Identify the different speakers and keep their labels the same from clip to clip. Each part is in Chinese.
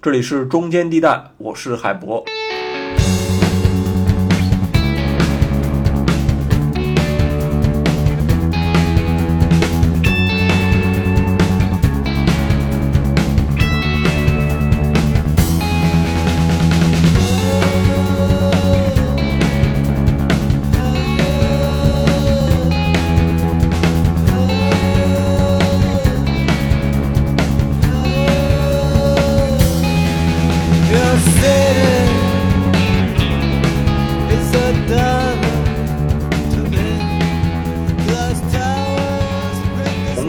Speaker 1: 这里是中间地带，我是海博。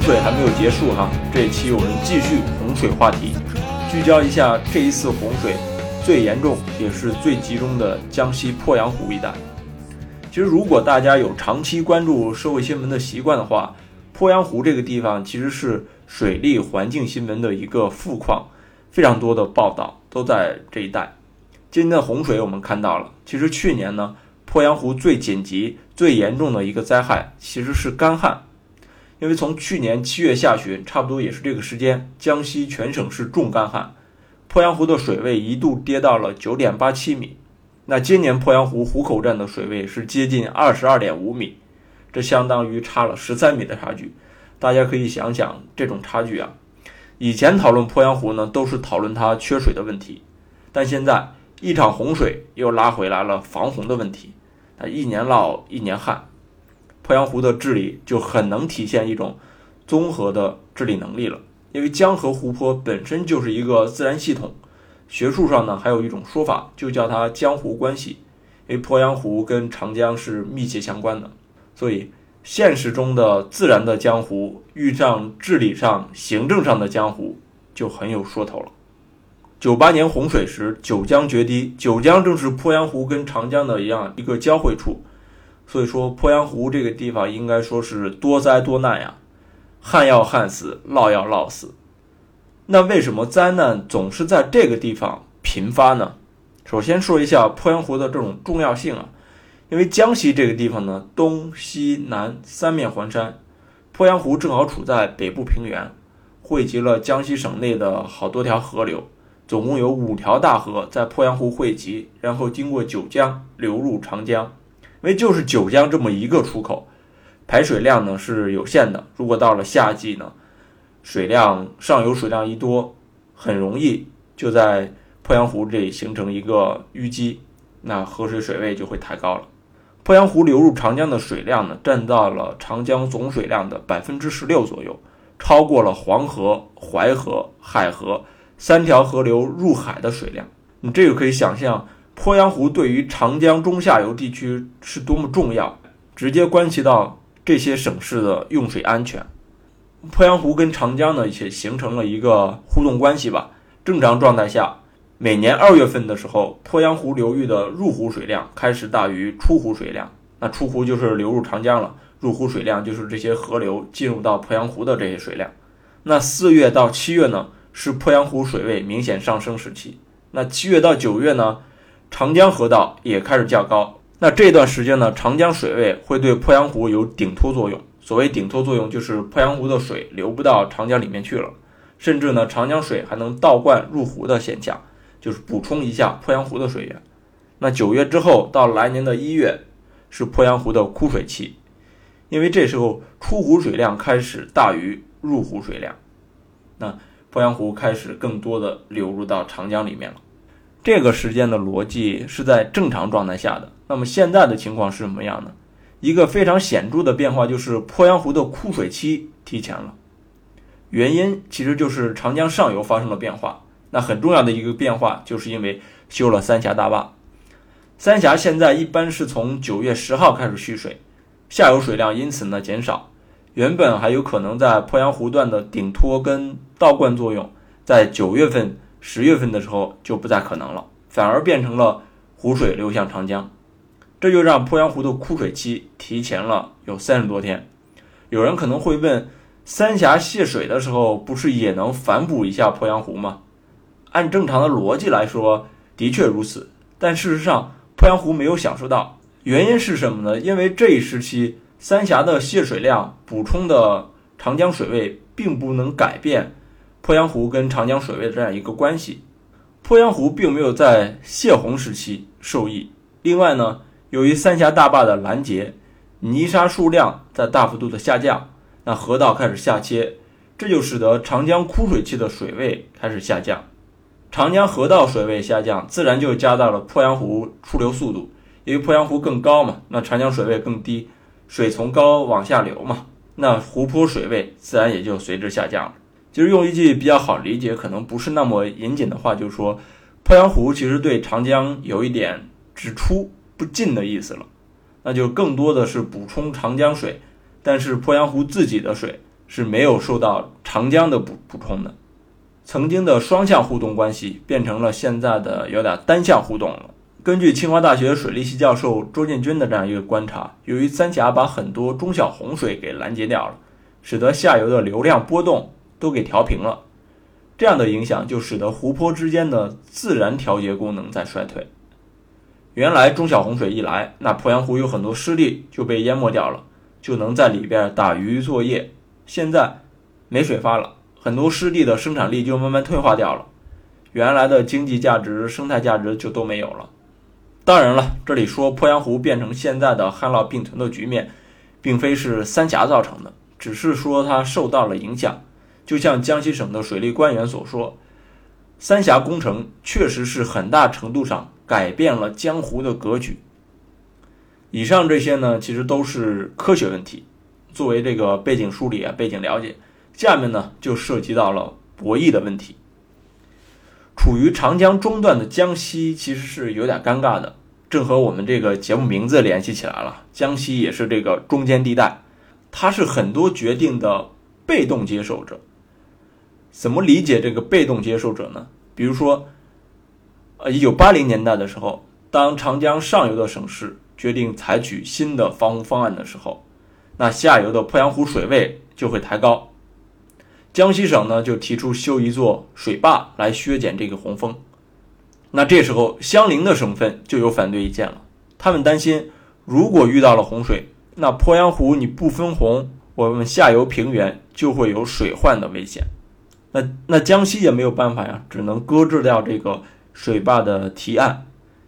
Speaker 1: 水还没有结束哈，这一期我们继续洪水话题，聚焦一下这一次洪水最严重也是最集中的江西鄱阳湖一带。其实，如果大家有长期关注社会新闻的习惯的话，鄱阳湖这个地方其实是水利环境新闻的一个富矿，非常多的报道都在这一带。今天的洪水我们看到了，其实去年呢，鄱阳湖最紧急、最严重的一个灾害其实是干旱。因为从去年七月下旬，差不多也是这个时间，江西全省是重干旱，鄱阳湖的水位一度跌到了九点八七米。那今年鄱阳湖湖口站的水位是接近二十二点五米，这相当于差了十三米的差距。大家可以想想这种差距啊！以前讨论鄱阳湖呢，都是讨论它缺水的问题，但现在一场洪水又拉回来了防洪的问题。那一年涝一年旱。鄱阳湖的治理就很能体现一种综合的治理能力了，因为江河湖泊本身就是一个自然系统，学术上呢还有一种说法，就叫它江湖关系，因为鄱阳湖跟长江是密切相关的，所以现实中的自然的江湖遇上治理上、行政上的江湖就很有说头了。九八年洪水时，九江决堤，九江正是鄱阳湖跟长江的一样一个交汇处。所以说，鄱阳湖这个地方应该说是多灾多难呀，旱要旱死，涝要涝死。那为什么灾难总是在这个地方频发呢？首先说一下鄱阳湖的这种重要性啊，因为江西这个地方呢，东西南三面环山，鄱阳湖正好处在北部平原，汇集了江西省内的好多条河流，总共有五条大河在鄱阳湖汇集，然后经过九江流入长江。因为就是九江这么一个出口，排水量呢是有限的。如果到了夏季呢，水量上游水量一多，很容易就在鄱阳湖这里形成一个淤积，那河水水位就会抬高了。鄱阳湖流入长江的水量呢，占到了长江总水量的百分之十六左右，超过了黄河、淮河、海河三条河流入海的水量。你这个可以想象。鄱阳湖对于长江中下游地区是多么重要，直接关系到这些省市的用水安全。鄱阳湖跟长江呢也形成了一个互动关系吧。正常状态下，每年二月份的时候，鄱阳湖流域的入湖水量开始大于出湖水量。那出湖就是流入长江了，入湖水量就是这些河流进入到鄱阳湖的这些水量。那四月到七月呢，是鄱阳湖水位明显上升时期。那七月到九月呢？长江河道也开始较高，那这段时间呢，长江水位会对鄱阳湖有顶托作用。所谓顶托作用，就是鄱阳湖的水流不到长江里面去了，甚至呢，长江水还能倒灌入湖的现象，就是补充一下鄱阳湖的水源。那九月之后到来年的一月，是鄱阳湖的枯水期，因为这时候出湖水量开始大于入湖水量，那鄱阳湖开始更多的流入到长江里面了。这个时间的逻辑是在正常状态下的。那么现在的情况是什么样呢？一个非常显著的变化就是鄱阳湖的枯水期提前了。原因其实就是长江上游发生了变化。那很重要的一个变化就是因为修了三峡大坝。三峡现在一般是从九月十号开始蓄水，下游水量因此呢减少。原本还有可能在鄱阳湖段的顶托跟倒灌作用，在九月份。十月份的时候就不再可能了，反而变成了湖水流向长江，这就让鄱阳湖的枯水期提前了有三十多天。有人可能会问，三峡泄水的时候不是也能反哺一下鄱阳湖吗？按正常的逻辑来说，的确如此。但事实上，鄱阳湖没有享受到，原因是什么呢？因为这一时期三峡的泄水量补充的长江水位并不能改变。鄱阳湖跟长江水位的这样一个关系，鄱阳湖并没有在泄洪时期受益。另外呢，由于三峡大坝的拦截，泥沙数量在大幅度的下降，那河道开始下切，这就使得长江枯水期的水位开始下降。长江河道水位下降，自然就加大了鄱阳湖出流速度。因为鄱阳湖更高嘛，那长江水位更低，水从高往下流嘛，那湖泊水位自然也就随之下降了。其实用一句比较好理解，可能不是那么严谨的话，就是说，鄱阳湖其实对长江有一点只出不进的意思了，那就更多的是补充长江水，但是鄱阳湖自己的水是没有受到长江的补补充的。曾经的双向互动关系变成了现在的有点单向互动了。根据清华大学水利系教授周建军的这样一个观察，由于三峡把很多中小洪水给拦截掉了，使得下游的流量波动都给调平了。这样的影响就使得湖泊之间的自然调节功能在衰退。原来中小洪水一来，那鄱阳湖有很多湿地就被淹没掉了，就能在里边打鱼作业。现在没水发了。很多湿地的生产力就慢慢退化掉了，原来的经济价值、生态价值就都没有了。当然了，这里说鄱阳湖变成现在的旱涝并存的局面，并非是三峡造成的，只是说它受到了影响。就像江西省的水利官员所说，三峡工程确实是很大程度上改变了江湖的格局。以上这些呢，其实都是科学问题，作为这个背景梳理啊，背景了解。下面呢，就涉及到了博弈的问题。处于长江中段的江西其实是有点尴尬的，正和我们这个节目名字联系起来了。江西也是这个中间地带，它是很多决定的被动接受者。怎么理解这个被动接受者呢？比如说，呃，一九八零年代的时候，当长江上游的省市决定采取新的防洪方案的时候，那下游的鄱阳湖水位就会抬高。江西省呢就提出修一座水坝来削减这个洪峰，那这时候相邻的省份就有反对意见了。他们担心，如果遇到了洪水，那鄱阳湖你不分洪，我们下游平原就会有水患的危险。那那江西也没有办法呀，只能搁置掉这个水坝的提案，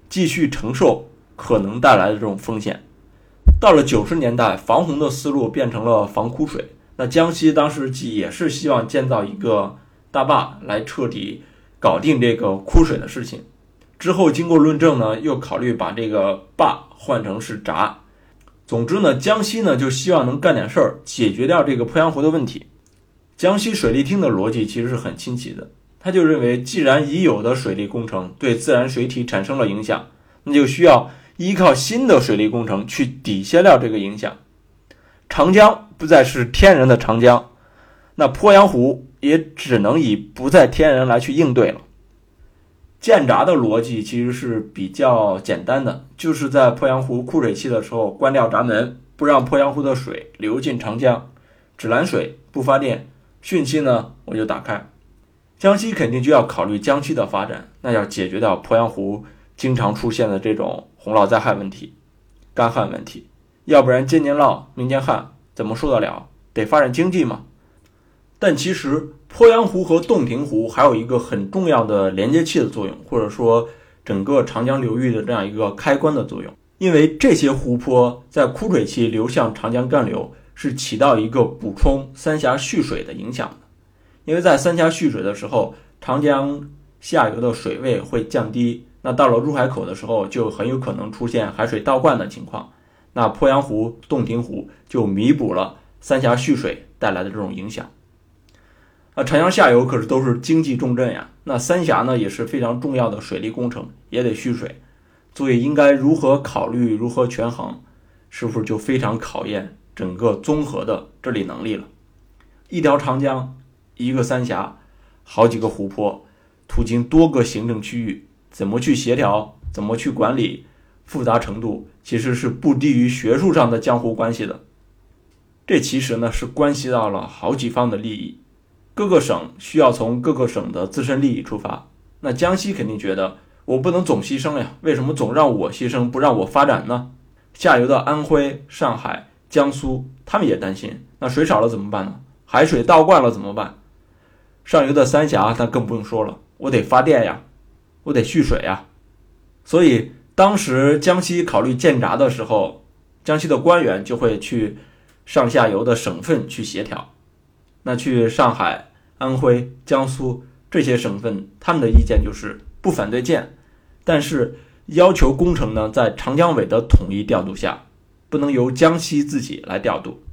Speaker 1: 继续承受可能带来的这种风险。到了九十年代，防洪的思路变成了防枯水。那江西当时既也是希望建造一个大坝来彻底搞定这个枯水的事情，之后经过论证呢，又考虑把这个坝换成是闸。总之呢，江西呢就希望能干点事儿，解决掉这个鄱阳湖的问题。江西水利厅的逻辑其实是很清晰的，他就认为，既然已有的水利工程对自然水体产生了影响，那就需要依靠新的水利工程去抵消掉这个影响。长江不再是天然的长江，那鄱阳湖也只能以不再天然来去应对了。建闸的逻辑其实是比较简单的，就是在鄱阳湖枯水期的时候关掉闸门，不让鄱阳湖的水流进长江，只拦水不发电。汛期呢我就打开。江西肯定就要考虑江西的发展，那要解决掉鄱阳湖经常出现的这种洪涝灾害问题、干旱问题。要不然今年涝，明年旱，怎么受得了？得发展经济嘛。但其实鄱阳湖和洞庭湖还有一个很重要的连接器的作用，或者说整个长江流域的这样一个开关的作用。因为这些湖泊在枯水期流向长江干流，是起到一个补充三峡蓄水的影响的。因为在三峡蓄水的时候，长江下游的水位会降低，那到了入海口的时候，就很有可能出现海水倒灌的情况。那鄱阳湖、洞庭湖就弥补了三峡蓄水带来的这种影响。啊，长江下游可是都是经济重镇呀。那三峡呢也是非常重要的水利工程，也得蓄水，所以应该如何考虑、如何权衡，是不是就非常考验整个综合的治理能力了？一条长江，一个三峡，好几个湖泊，途经多个行政区域，怎么去协调？怎么去管理？复杂程度其实是不低于学术上的江湖关系的，这其实呢是关系到了好几方的利益，各个省需要从各个省的自身利益出发。那江西肯定觉得我不能总牺牲呀，为什么总让我牺牲，不让我发展呢？下游的安徽、上海、江苏，他们也担心，那水少了怎么办呢？海水倒灌了怎么办？上游的三峡那更不用说了，我得发电呀。我得蓄水呀。所以当时江西考虑建闸的时候，江西的官员就会去上下游的省份去协调。那去上海、安徽、江苏这些省份，他们的意见就是不反对建，但是要求工程呢在长江委的统一调度下，不能由江西自己来调度。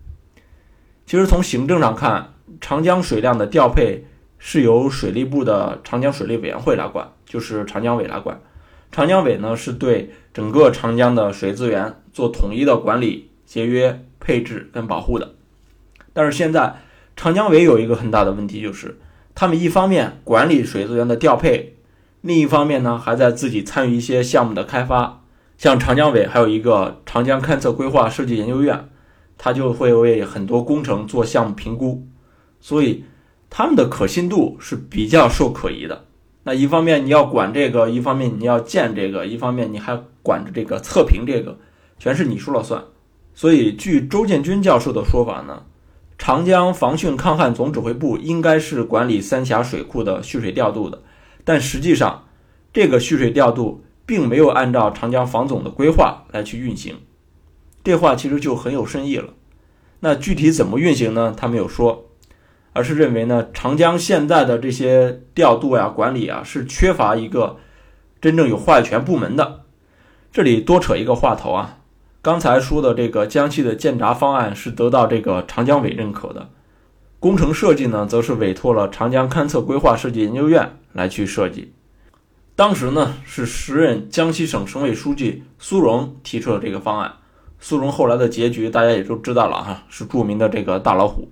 Speaker 1: 其实从行政上看，长江水量的调配是由水利部的长江水利委员会来管，就是长江委来管。长江委呢是对整个长江的水资源做统一的管理、节约、配置跟保护的。但是现在长江委有一个很大的问题，就是他们一方面管理水资源的调配，另一方面呢还在自己参与一些项目的开发。像长江委还有一个长江勘测规划设计研究院。它就会为很多工程做项目评估，所以他们的可信度是比较受可疑的。那一方面你要管这个，一方面你要建这个，一方面你还管着这个测评这个，全是你说了算。所以据周建军教授的说法呢，长江防汛抗旱总指挥部应该是管理三峡水库的蓄水调度的，但实际上这个蓄水调度并没有按照长江防总的规划来去运行。这话其实就很有深意了。那具体怎么运行呢？他没有说，而是认为呢，长江现在的这些调度呀、管理啊，是缺乏一个真正有话语权部门的。这里多扯一个话头啊，刚才说的这个江西的建闸方案是得到这个长江委认可的，工程设计呢，则是委托了长江勘测规划设计研究院来去设计。当时呢，是时任江西省省委书记苏荣提出了这个方案。苏荣后来的结局大家也都知道了哈，是著名的这个大老虎。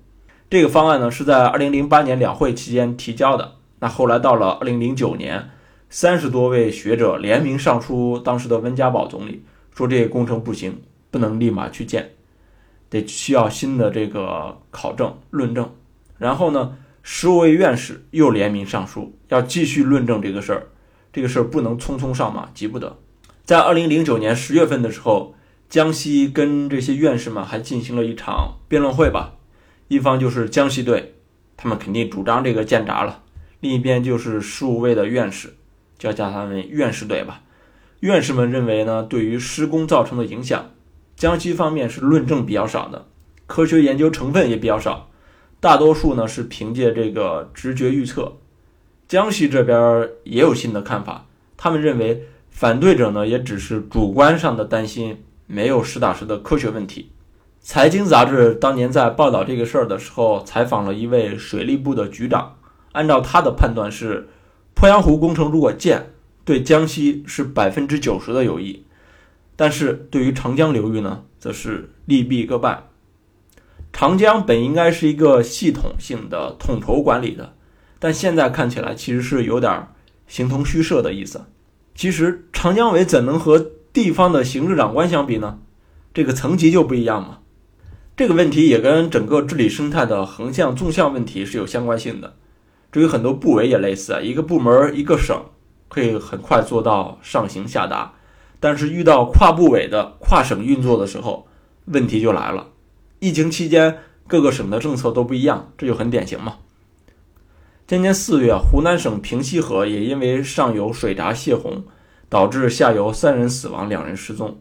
Speaker 1: 这个方案呢是在二零零八年两会期间提交的。那后来到了二零零九年，三十多位学者联名上书当时的温家宝总理，说这个工程不行，不能立马去建，得需要新的这个考证论证。然后呢，十五位院士又联名上书，要继续论证这个事儿，这个事儿不能匆匆上马，急不得。在二零零九年十月份的时候。江西跟这些院士们还进行了一场辩论会吧，一方就是江西队，他们肯定主张这个建闸了；另一边就是十五位的院士，叫叫他们院士队吧。院士们认为呢，对于施工造成的影响，江西方面是论证比较少的，科学研究成分也比较少，大多数呢是凭借这个直觉预测。江西这边也有新的看法，他们认为反对者呢也只是主观上的担心。没有实打实的科学问题。财经杂志当年在报道这个事儿的时候，采访了一位水利部的局长，按照他的判断是，鄱阳湖工程如果建，对江西是百分之九十的有益，但是对于长江流域呢，则是利弊各半。长江本应该是一个系统性的统筹管理的，但现在看起来其实是有点形同虚设的意思。其实长江委怎能和？地方的行政长官相比呢，这个层级就不一样嘛。这个问题也跟整个治理生态的横向、纵向问题是有相关性的。至于很多部委也类似啊，一个部门、一个省可以很快做到上行下达，但是遇到跨部委的跨省运作的时候，问题就来了。疫情期间各个省的政策都不一样，这就很典型嘛。今年四月，湖南省平西河也因为上游水闸泄洪。导致下游三人死亡，两人失踪。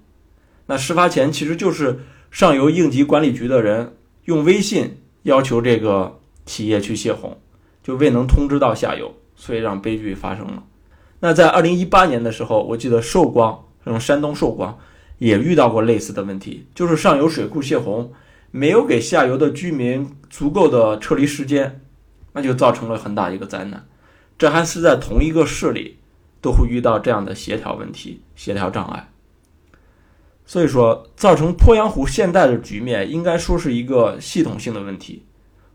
Speaker 1: 那事发前其实就是上游应急管理局的人用微信要求这个企业去泄洪，就未能通知到下游，所以让悲剧发生了。那在二零一八年的时候，我记得寿光，嗯，山东寿光也遇到过类似的问题，就是上游水库泄洪，没有给下游的居民足够的撤离时间，那就造成了很大一个灾难。这还是在同一个市里。都会遇到这样的协调问题、协调障碍，所以说造成鄱阳湖现在的局面，应该说是一个系统性的问题。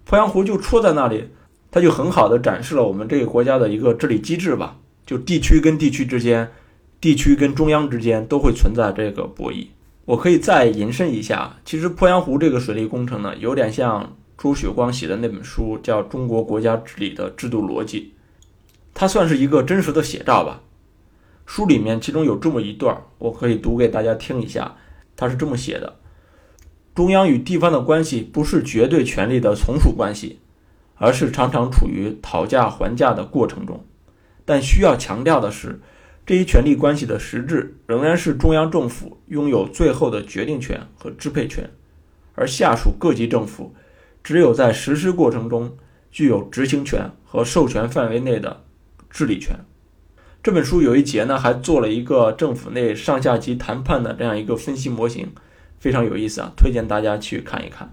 Speaker 1: 鄱阳湖就戳在那里，它就很好的展示了我们这个国家的一个治理机制吧。就地区跟地区之间、地区跟中央之间都会存在这个博弈。我可以再延伸一下，其实鄱阳湖这个水利工程呢，有点像朱雪光写的那本书，叫《中国国家治理的制度逻辑》。它算是一个真实的写照吧。书里面其中有这么一段，我可以读给大家听一下。它是这么写的：中央与地方的关系不是绝对权力的从属关系，而是常常处于讨价还价的过程中。但需要强调的是，这一权力关系的实质仍然是中央政府拥有最后的决定权和支配权，而下属各级政府只有在实施过程中具有执行权和授权范围内的治理权。这本书有一节呢，还做了一个政府内上下级谈判的这样一个分析模型，非常有意思啊，推荐大家去看一看。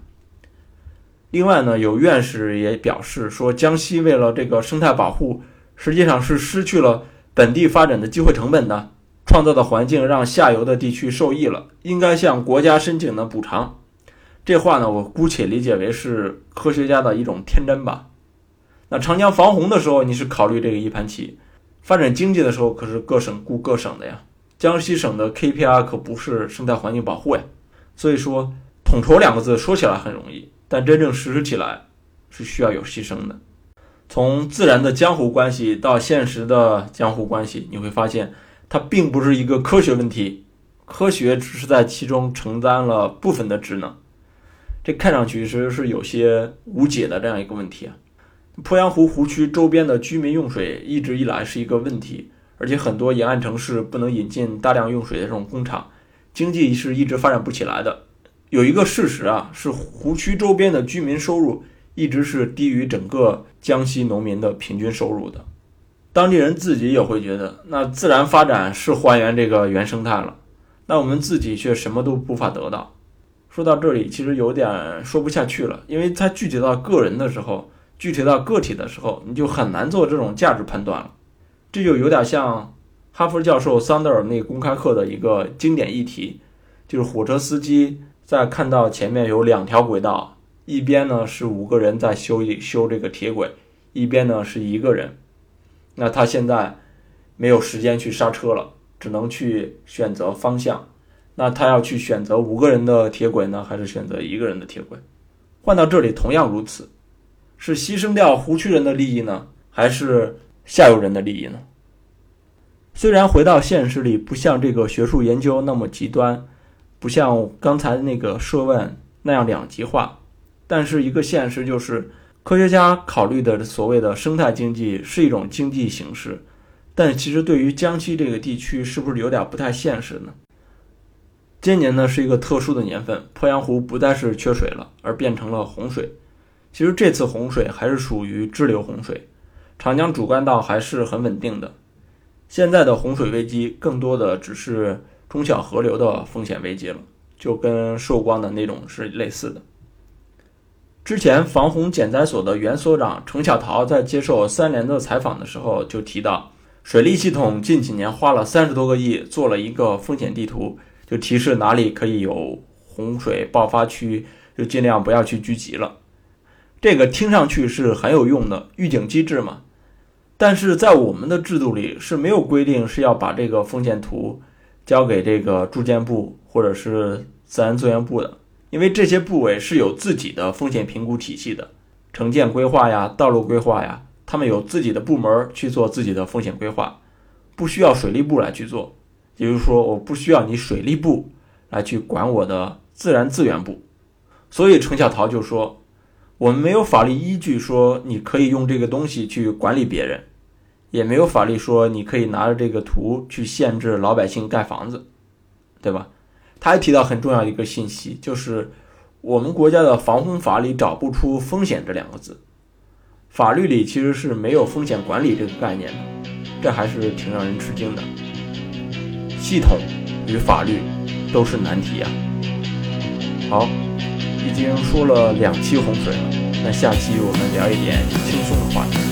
Speaker 1: 另外呢，有院士也表示说，江西为了这个生态保护，实际上是失去了本地发展的机会成本的，创造的环境让下游的地区受益了，应该向国家申请的补偿。这话呢，我姑且理解为是科学家的一种天真吧。那长江防洪的时候，你是考虑这个一盘棋。发展经济的时候，可是各省顾各省的呀。江西省的 KPI 可不是生态环境保护呀。所以说，统筹两个字说起来很容易，但真正实施起来是需要有牺牲的。从自然的江湖关系到现实的江湖关系，你会发现它并不是一个科学问题，科学只是在其中承担了部分的职能。这看上去其实是有些无解的这样一个问题啊。鄱阳湖湖区周边的居民用水一直以来是一个问题，而且很多沿岸城市不能引进大量用水的这种工厂，经济是一直发展不起来的。有一个事实啊，是湖区周边的居民收入一直是低于整个江西农民的平均收入的。当地人自己也会觉得，那自然发展是还原这个原生态了，那我们自己却什么都无法得到。说到这里，其实有点说不下去了，因为它具体到个人的时候。具体到个体的时候，你就很难做这种价值判断了。这就有点像哈佛教授桑德尔那公开课的一个经典议题，就是火车司机在看到前面有两条轨道，一边呢是五个人在修一修这个铁轨，一边呢是一个人。那他现在没有时间去刹车了，只能去选择方向。那他要去选择五个人的铁轨呢，还是选择一个人的铁轨？换到这里同样如此。是牺牲掉湖区人的利益呢，还是下游人的利益呢？虽然回到现实里，不像这个学术研究那么极端，不像刚才那个设问那样两极化，但是一个现实就是，科学家考虑的所谓的生态经济是一种经济形式，但其实对于江西这个地区，是不是有点不太现实呢？今年呢是一个特殊的年份，鄱阳湖不再是缺水了，而变成了洪水。其实这次洪水还是属于支流洪水，长江主干道还是很稳定的。现在的洪水危机更多的只是中小河流的风险危机了，就跟寿光的那种是类似的。之前防洪减灾所的原所长程小桃在接受三联的采访的时候就提到，水利系统近几年花了三十多个亿做了一个风险地图，就提示哪里可以有洪水爆发区，就尽量不要去聚集了。这个听上去是很有用的预警机制嘛，但是在我们的制度里是没有规定是要把这个风险图交给这个住建部或者是自然资源部的，因为这些部委是有自己的风险评估体系的，城建规划呀、道路规划呀，他们有自己的部门去做自己的风险规划，不需要水利部来去做，也就是说，我不需要你水利部来去管我的自然资源部，所以程小桃就说。我们没有法律依据说你可以用这个东西去管理别人，也没有法律说你可以拿着这个图去限制老百姓盖房子，对吧？他还提到很重要一个信息，就是我们国家的防洪法里找不出“风险”这两个字，法律里其实是没有风险管理这个概念的，这还是挺让人吃惊的。系统与法律都是难题啊。好。已经说了两期洪水了，那下期我们聊一点轻松的话题。